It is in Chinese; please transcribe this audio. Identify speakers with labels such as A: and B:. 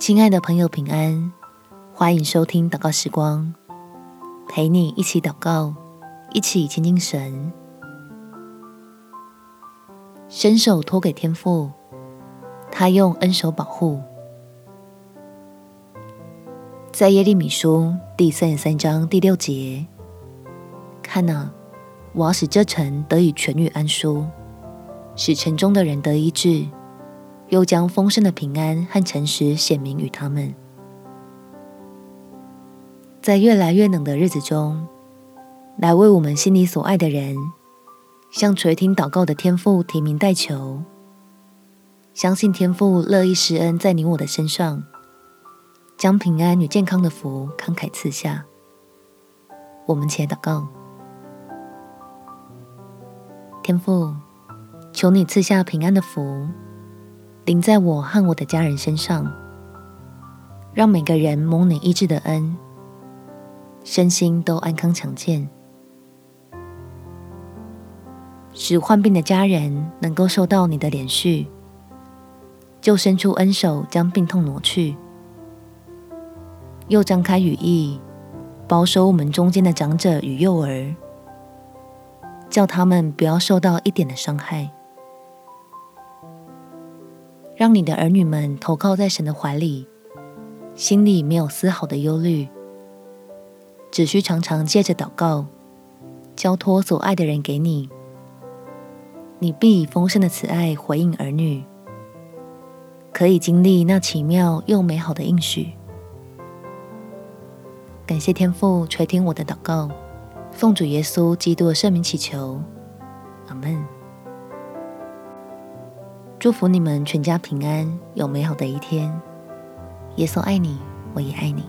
A: 亲爱的朋友，平安！欢迎收听祷告时光，陪你一起祷告，一起亲近神。伸手托给天父，他用恩手保护。在耶利米书第三十三章第六节，看哪，我要使这城得以痊愈安舒，使城中的人得医治。又将丰盛的平安和诚实显明与他们，在越来越冷的日子中，来为我们心里所爱的人，向垂听祷告的天父提名代求，相信天父乐意施恩在你我的身上，将平安与健康的福慷慨赐下。我们且祷告，天父，求你赐下平安的福。临在我和我的家人身上，让每个人蒙你医治的恩，身心都安康强健，使患病的家人能够受到你的怜恤，就伸出恩手将病痛挪去，又张开羽翼，保守我们中间的长者与幼儿，叫他们不要受到一点的伤害。让你的儿女们投靠在神的怀里，心里没有丝毫的忧虑，只需常常借着祷告，交托所爱的人给你，你必以丰盛的慈爱回应儿女，可以经历那奇妙又美好的应许。感谢天父垂听我的祷告，奉主耶稣基督的圣名祈求，阿门。祝福你们全家平安，有美好的一天。耶稣爱你，我也爱你。